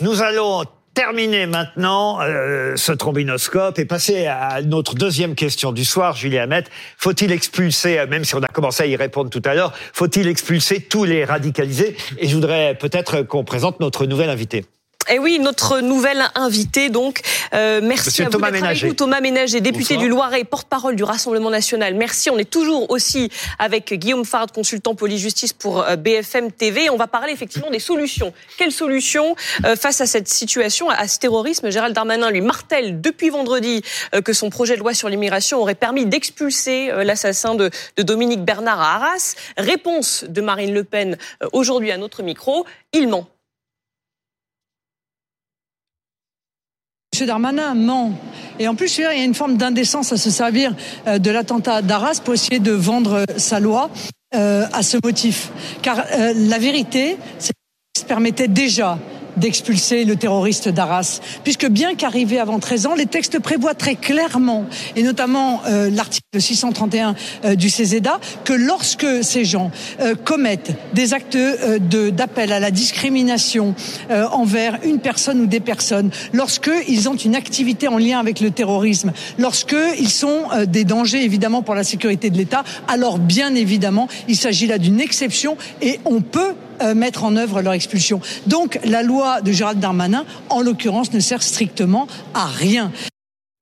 Nous allons terminer maintenant euh, ce trombinoscope et passer à notre deuxième question du soir, Julie Hamet. Faut-il expulser, euh, même si on a commencé à y répondre tout à l'heure, faut-il expulser tous les radicalisés? Et je voudrais peut-être qu'on présente notre nouvelle invitée. Et eh oui, notre nouvelle invitée, donc, euh, merci à vous Thomas Ménager. Thomas Ménager, député du Loiret, porte-parole du Rassemblement National. Merci. On est toujours aussi avec Guillaume Fard, consultant police-justice pour euh, BFM TV. On va parler effectivement des solutions. Quelles solutions euh, face à cette situation, à ce terrorisme? Gérald Darmanin lui martèle depuis vendredi que son projet de loi sur l'immigration aurait permis d'expulser l'assassin de, de Dominique Bernard à Arras. Réponse de Marine Le Pen aujourd'hui à notre micro. Il ment. M. Darmanin ment. Et en plus, il y a une forme d'indécence à se servir euh, de l'attentat d'Arras pour essayer de vendre sa loi euh, à ce motif. Car euh, la vérité, c'est que permettait déjà d'expulser le terroriste d'Arras, puisque bien qu'arrivé avant 13 ans, les textes prévoient très clairement, et notamment euh, l'article 631 euh, du CESEDA, que lorsque ces gens euh, commettent des actes d'appel à la discrimination envers une personne ou des personnes, lorsqu'ils ont une activité en lien avec le terrorisme, lorsqu'ils sont des dangers évidemment pour la sécurité de l'État, alors bien évidemment, il s'agit là d'une exception et on peut euh, mettre en œuvre leur expulsion. Donc la loi de Gérald Darmanin, en l'occurrence, ne sert strictement à rien.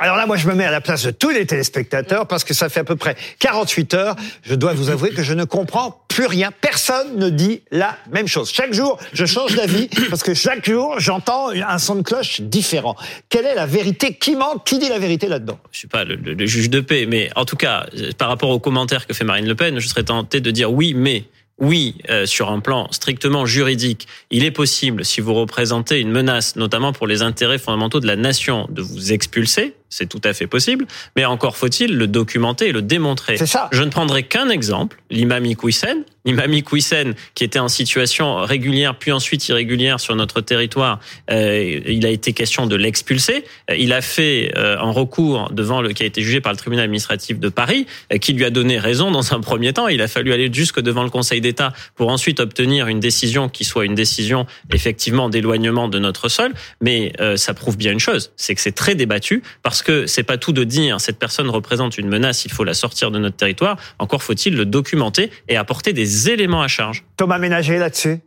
Alors là, moi, je me mets à la place de tous les téléspectateurs parce que ça fait à peu près 48 heures. Je dois vous avouer que je ne comprends plus rien. Personne ne dit la même chose. Chaque jour, je change d'avis parce que chaque jour, j'entends un son de cloche différent. Quelle est la vérité Qui ment Qui dit la vérité là-dedans? Je suis pas le, le, juge de paix, mais en tout cas, par rapport aux commentaires que fait Marine Le Pen, je serais tenté de dire oui, mais oui, euh, sur un plan strictement juridique, il est possible, si vous représentez une menace, notamment pour les intérêts fondamentaux de la nation, de vous expulser. C'est tout à fait possible. Mais encore faut-il le documenter et le démontrer. C'est ça. Je ne prendrai qu'un exemple, l'imam Iqwisen. L'imam Iqwisen, qui était en situation régulière, puis ensuite irrégulière sur notre territoire, euh, il a été question de l'expulser. Il a fait euh, un recours devant le qui a été jugé par le tribunal administratif de Paris, qui lui a donné raison dans un premier temps. Il a fallu aller jusque devant le Conseil d'État pour ensuite obtenir une décision qui soit une décision effectivement d'éloignement de notre sol. Mais euh, ça prouve bien une chose, c'est que c'est très débattu parce que c'est pas tout de dire cette personne représente une menace, il faut la sortir de notre territoire. Encore faut-il le documenter et apporter des éléments à charge. Thomas Ménager là-dessus?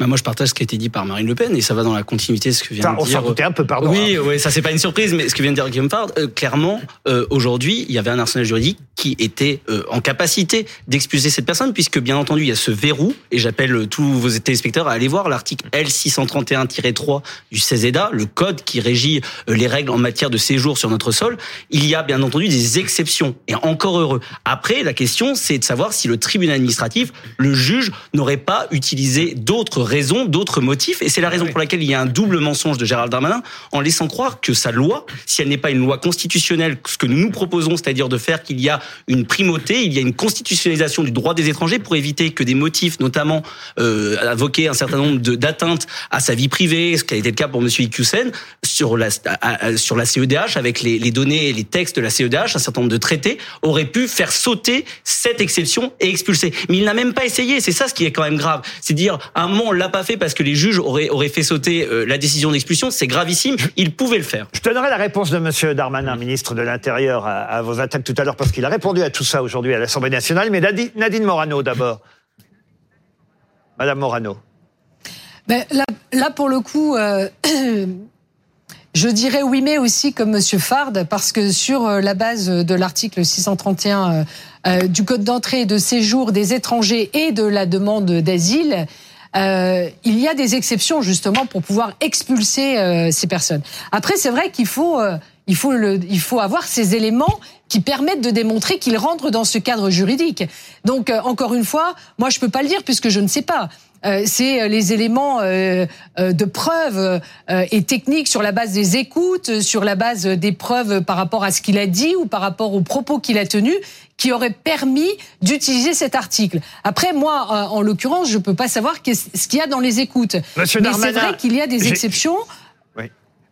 Bah moi, je partage ce qui a été dit par Marine Le Pen et ça va dans la continuité de ce que vient de dire. On un peu, pardon. Oui, hein. oui, ça c'est pas une surprise, mais ce que vient de dire Guillaume Fard, euh, clairement, euh, aujourd'hui, il y avait un arsenal juridique qui était euh, en capacité d'expulser cette personne, puisque bien entendu, il y a ce verrou et j'appelle tous vos téléspectateurs à aller voir l'article L631-3 du CESEDA, le code qui régit les règles en matière de séjour sur notre sol. Il y a bien entendu des exceptions et encore heureux. Après, la question, c'est de savoir si le tribunal administratif, le juge, n'aurait pas utilisé d'autres raisons, d'autres motifs. Et c'est la raison pour laquelle il y a un double mensonge de Gérald Darmanin en laissant croire que sa loi, si elle n'est pas une loi constitutionnelle, ce que nous nous proposons, c'est-à-dire de faire qu'il y a une primauté, il y a une constitutionnalisation du droit des étrangers pour éviter que des motifs, notamment euh, invoquer un certain nombre d'atteintes à sa vie privée, ce qui a été le cas pour M. Iqiyoussen, sur la, sur la CEDH, avec les, les données et les textes de la CEDH, un certain nombre de traités, aurait pu faire sauter cette exception et expulser. Mais il n'a même pas essayé, c'est ça ce qui est quand même grave. C'est dire, à un moment, l'a pas fait parce que les juges auraient, auraient fait sauter euh, la décision d'expulsion. C'est gravissime. Il pouvait le faire. Je donnerai la réponse de Monsieur Darmanin, ministre de l'Intérieur, à, vos attaques tout à l'heure parce qu'il a répondu à tout ça aujourd'hui à l'Assemblée nationale. Mais Nadine Morano d'abord. Madame Morano. Ben, là, pour le coup. Euh, je dirais oui, mais aussi comme Monsieur Fard, parce que sur euh, la base de l'article 631 du Code d'entrée et de séjour des étrangers et de la demande d'asile, euh, il y a des exceptions justement pour pouvoir expulser euh, ces personnes. Après, c'est vrai qu'il faut, euh, il faut, le, il faut avoir ces éléments qui permettent de démontrer qu'ils rentrent dans ce cadre juridique. Donc, encore une fois, moi, je peux pas le dire puisque je ne sais pas. Euh, c'est les éléments euh, de preuve et techniques sur la base des écoutes, sur la base des preuves par rapport à ce qu'il a dit ou par rapport aux propos qu'il a tenus qui aurait permis d'utiliser cet article. Après, moi, euh, en l'occurrence, je ne peux pas savoir ce qu'il y a dans les écoutes. Monsieur Mais c'est vrai qu'il y a des exceptions.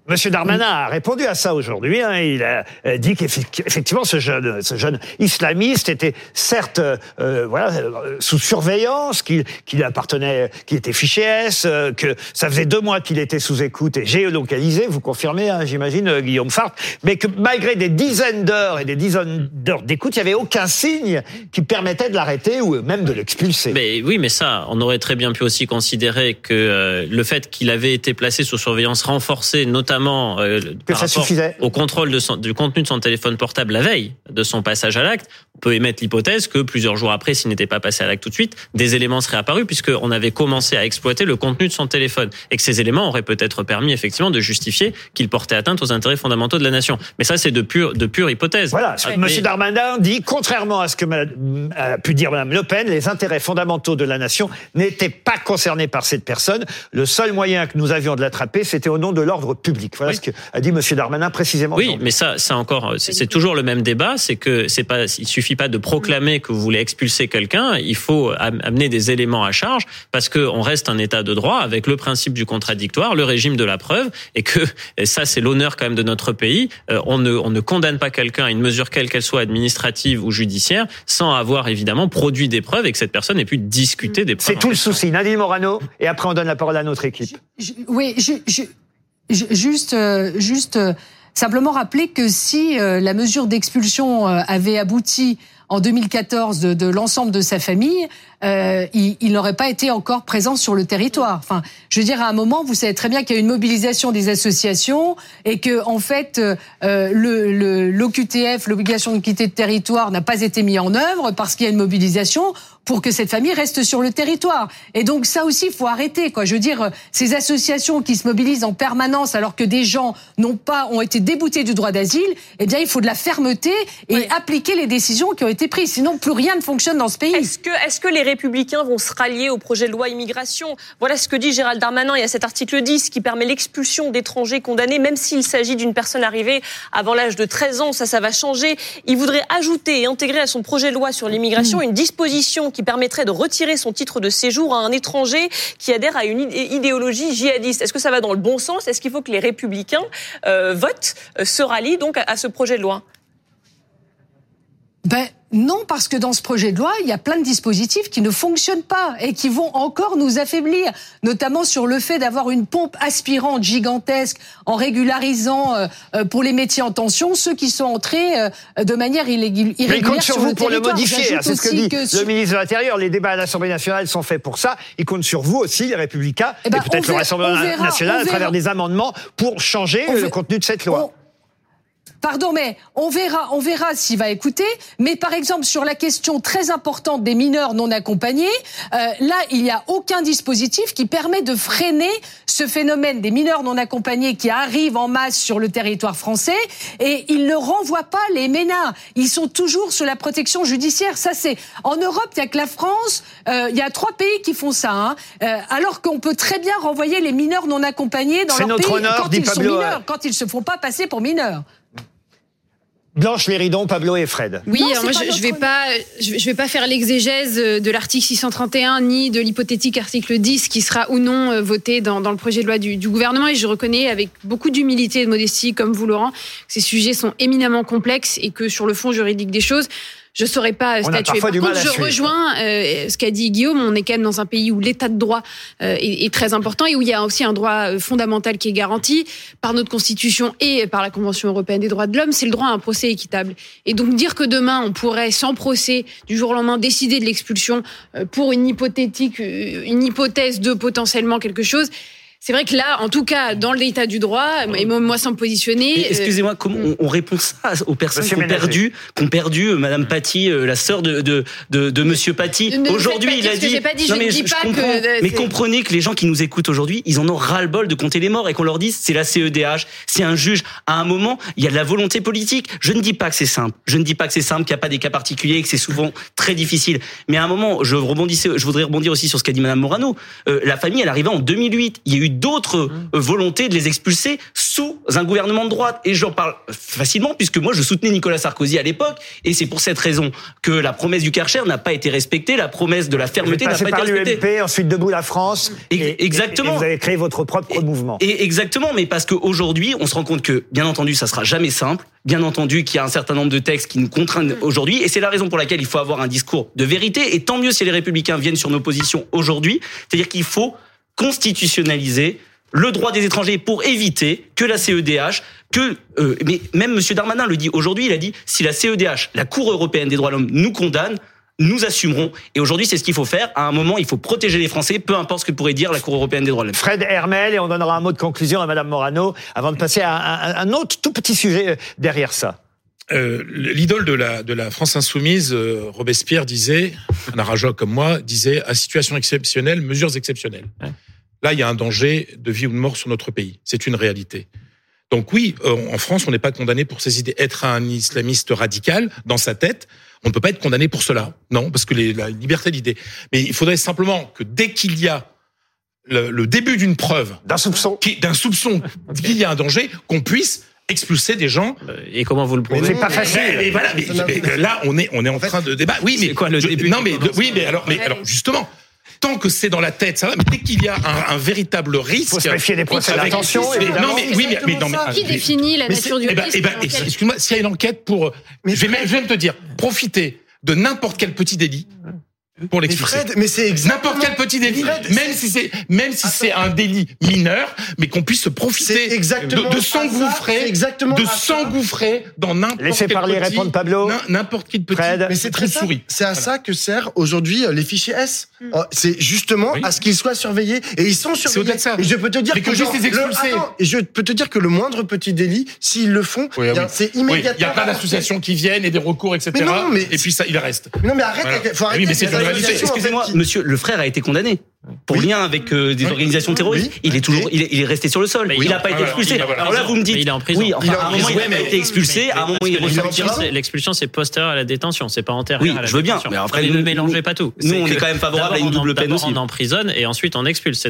Monsieur Darmanin a répondu à ça aujourd'hui. Hein. Il a euh, dit qu'effectivement ce jeune, islamiste était certes euh, euh, sous surveillance, qu'il appartenait, qu'il était fiché S, que ça faisait deux mois qu'il était sous écoute et géolocalisé. Vous confirmez, hein, j'imagine, Guillaume Fart, mais que malgré des dizaines d'heures et des dizaines d'heures d'écoute, il n'y avait aucun signe qui permettait de l'arrêter ou même de l'expulser. Mais oui, mais ça, on aurait très bien pu aussi considérer que le fait qu'il avait été placé sous surveillance renforcée, notamment notamment euh, par rapport au contrôle de son, du contenu de son téléphone portable la veille de son passage à l'acte, on peut émettre l'hypothèse que plusieurs jours après, s'il n'était pas passé à l'acte tout de suite, des éléments seraient apparus puisqu'on avait commencé à exploiter le contenu de son téléphone et que ces éléments auraient peut-être permis effectivement de justifier qu'il portait atteinte aux intérêts fondamentaux de la nation. Mais ça, c'est de pure, de pure hypothèse. Voilà. Mais... Monsieur Darmanin dit, contrairement à ce que a pu dire Madame Le Pen, les intérêts fondamentaux de la nation n'étaient pas concernés par cette personne. Le seul moyen que nous avions de l'attraper, c'était au nom de l'ordre public. Voilà oui. ce qu'a dit Monsieur Darmanin précisément. Oui, mais ça, ça encore, c'est toujours le même débat. C'est que c'est pas, il suffit pas de proclamer que vous voulez expulser quelqu'un. Il faut amener des éléments à charge parce que on reste un État de droit avec le principe du contradictoire, le régime de la preuve, et que et ça, c'est l'honneur quand même de notre pays. on ne, on ne condamne pas quelqu'un à une mesure quelle qu'elle soit administrative ou judiciaire sans avoir évidemment produit des preuves et que cette personne ait pu discuter des preuves. C'est tout le souci. Nadine Morano, et après on donne la parole à notre équipe. Je, je, oui, je, juste, juste simplement rappeler que si la mesure d'expulsion avait abouti en 2014 de, de l'ensemble de sa famille, euh, il, il n'aurait pas été encore présent sur le territoire. Enfin, je veux dire, à un moment, vous savez très bien qu'il y a une mobilisation des associations et que, en fait, euh, le l'OQTF, l'obligation de quitter le territoire, n'a pas été mis en œuvre parce qu'il y a une mobilisation pour que cette famille reste sur le territoire. Et donc ça aussi, il faut arrêter. Quoi. Je veux dire, ces associations qui se mobilisent en permanence alors que des gens n'ont pas ont été déboutés du droit d'asile, eh bien, il faut de la fermeté et oui. appliquer les décisions qui ont été prises. Sinon, plus rien ne fonctionne dans ce pays. Est-ce que, les républicains vont se rallier au projet de loi immigration? Voilà ce que dit Gérald Darmanin. Il y a cet article 10 qui permet l'expulsion d'étrangers condamnés, même s'il s'agit d'une personne arrivée avant l'âge de 13 ans. Ça, ça va changer. Il voudrait ajouter et intégrer à son projet de loi sur l'immigration une disposition qui permettrait de retirer son titre de séjour à un étranger qui adhère à une idéologie djihadiste. Est-ce que ça va dans le bon sens? Est-ce qu'il faut que les républicains euh, votent, euh, se rallient donc à ce projet de loi? Ben, non, parce que dans ce projet de loi, il y a plein de dispositifs qui ne fonctionnent pas et qui vont encore nous affaiblir, notamment sur le fait d'avoir une pompe aspirante gigantesque en régularisant euh, pour les métiers en tension ceux qui sont entrés euh, de manière irrégulière. Mais il compte sur, vous le pour le modifier. C'est ce que dit que le ministre de l'Intérieur. Les débats à l'Assemblée nationale sont faits pour ça. Il compte sur vous aussi, les Républicains, Eh ben, et peut-être le Rassemblement national, on à travers des amendements pour changer le contenu de cette loi. On- Pardon, mais on verra, on verra s'il va écouter. Mais par exemple, sur la question très importante des mineurs non accompagnés, euh, là, il n'y a aucun dispositif qui permet de freiner ce phénomène des mineurs non accompagnés qui arrivent en masse sur le territoire français et ils ne renvoient pas les ménards. Ils sont toujours sous la protection judiciaire. Ça, c'est en Europe, il y a que la France. euh, il y a trois pays qui font ça, hein, euh, alors qu'on peut très bien renvoyer les mineurs non accompagnés dans C'est leur notre pays honneur, quand ils sont Pablo, mineurs, euh, quand ils se font pas passer pour mineurs. Blanche Léridon, Pablo et Fred. Oui, Non, alors c'est moi pas je, notre vais pas, je, je vais pas faire l'exégèse de l'article 631 ni de l'hypothétique article 10 qui sera ou non euh, voté dans, dans le projet de loi du, du gouvernement. Et je reconnais avec beaucoup d'humilité et de modestie, comme vous Laurent, que ces sujets sont éminemment complexes et que sur le fond juridique des choses. Je saurais pas a statuer. Par contre, je suivre. rejoins euh, ce qu'a dit Guillaume. On est quand même dans un pays où l'état de droit euh, est, est très important et où il y a aussi un droit euh, fondamental qui est garanti par notre constitution et par la Convention européenne des droits de l'homme. C'est le droit à un procès équitable. Et donc dire que demain on pourrait sans procès du jour au lendemain décider de l'expulsion euh, pour une hypothétique, euh, une hypothèse de potentiellement quelque chose. C'est vrai que là, en tout cas, dans l'état du droit, et moi, sans me positionner, Mais euh, Excusez-moi, comment on, on répond ça aux personnes qui ont perdu, qui ont perdu euh, Madame Paty, euh, la sœur de de de, de Monsieur Paty. Aujourd'hui, il a dit. pas dit, je ne dis pas comprends. que, mais comprenez que les gens qui nous écoutent aujourd'hui, ils en ont ras le bol de compter les morts et qu'on leur dise c'est la CEDH, c'est un juge. À un moment, il y a de la volonté politique. Je ne dis pas que c'est simple. Je ne dis pas que c'est simple, qu'il n'y a pas des cas particuliers, et que c'est souvent très difficile. Mais à un moment, je rebondissais, je voudrais rebondir aussi sur ce qu'a dit Madame Morano. Euh, la famille, elle arrivait en 2008. Il y a eu d'autres euh, volontés de les expulser sous un gouvernement de droite. Et j'en parle facilement puisque moi je soutenais Nicolas Sarkozy à l'époque et c'est pour cette raison que la promesse du Karcher n'a pas été respectée, la promesse de la fermeté n'a pas été respectée. l'UMP, ensuite Debout la France. Et- exactement. Et, vous avez créé votre propre mouvement. Et exactement, mais parce qu'aujourd'hui, on se rend compte que, bien entendu, ça sera jamais simple. Bien entendu, qu'il y a un certain nombre de textes qui nous contraignent aujourd'hui, et c'est la raison pour laquelle il faut avoir un discours de vérité. Et tant mieux si les Républicains viennent sur nos positions aujourd'hui, c'est-à-dire qu'il faut constitutionnaliser le droit des étrangers pour éviter que la CEDH, que euh, mais même Monsieur Darmanin le dit aujourd'hui, il a dit si la CEDH, la Cour européenne des droits de l'homme, nous condamne, nous assumerons. Et aujourd'hui, c'est ce qu'il faut faire. À un moment, il faut protéger les Français, peu importe ce que pourrait dire la Cour européenne des droits de l'homme. Fred Hermel, et on donnera un mot de conclusion à Madame Morano, avant de passer à un, un autre tout petit sujet euh, derrière ça. Euh, L'idole de la, de la France insoumise, euh, Robespierre disait, un arajoc comme moi, disait à situation exceptionnelle, mesures exceptionnelles. Là, il y a un danger de vie ou de mort sur notre pays. C'est une réalité. Donc oui, euh, en France, on n'est pas condamné pour ses idées. Être un islamiste radical dans sa tête, on ne peut pas être condamné pour cela. Non, parce que les, la liberté d'idée. Mais il faudrait simplement que dès qu'il y a le, le début d'une preuve, D'un soupçon. d'un soupçon qu'il y a un danger, qu'on puisse expulser des gens Euh, Et comment vous le prouvez c'est pas facile. mais, mais voilà, mais, mais là on est on est en train de débattre. Oui, mais C'est quoi le je- début Non, mais oui, mais alors, mais alors justement, tant que c'est dans la tête, ça va. Mais dès qu'il y a un, un véritable risque, faut se méfier des procès d'intention. Non, mais oui, mais, mais non, mais Qui définit la nature du eh ben, risque eh ben, Excuse-moi, s'il y a une enquête pour, je vais, même, je vais même te dire, profiter de n'importe quel petit délit pour Mais l'expulser. Fred, mais c'est. N'importe quel petit délit, Fred, même si c'est même si c'est un délit mineur, mais qu'on puisse se profiter exactement de, s'engouffrer, exactement de s'engouffrer dans n'importe Laissez quel parler, petit- répondre Pablo. n'im- n'importe quel petit Fred. Mais c'est très souris. C'est à ça que servent aujourd'hui euh, les fichiers S. Euh, C'est justement Oui. à ce qu'ils soient surveillés et ils sont surveillés. ça. Et je peux te dire Mais que que genre, les le- expulser. attends, et je peux te dire que le moindre petit délit, s'ils le font, Oui, eh oui. c'est immédiatement. il y a plein d'associations qui viennent et des recours, etc. Mais non, mais- et puis ça, il reste. Mais Non mais arrête, Voilà. faut Oui, arrêter. Excusez-moi, monsieur, le frère a été condamné pour Oui. lien avec euh, des Oui. organisations terroristes. Oui. Il est toujours, il est, il est resté sur le sol. Mais il n'a pas été expulsé. Alors là, vous me dites, Mais il est en prison. oui, enfin, Il est en à un moment, il prison. n'a pas été expulsé. À un moment, il est l'expulsion, c'est- postérieur à la détention, c'est pas antérieur Oui, à la je veux bien, détention. mais après, ne mélangez pas tout. nous, on est quand même favorable à une double peine aussi. On emprisonne et ensuite on expulse.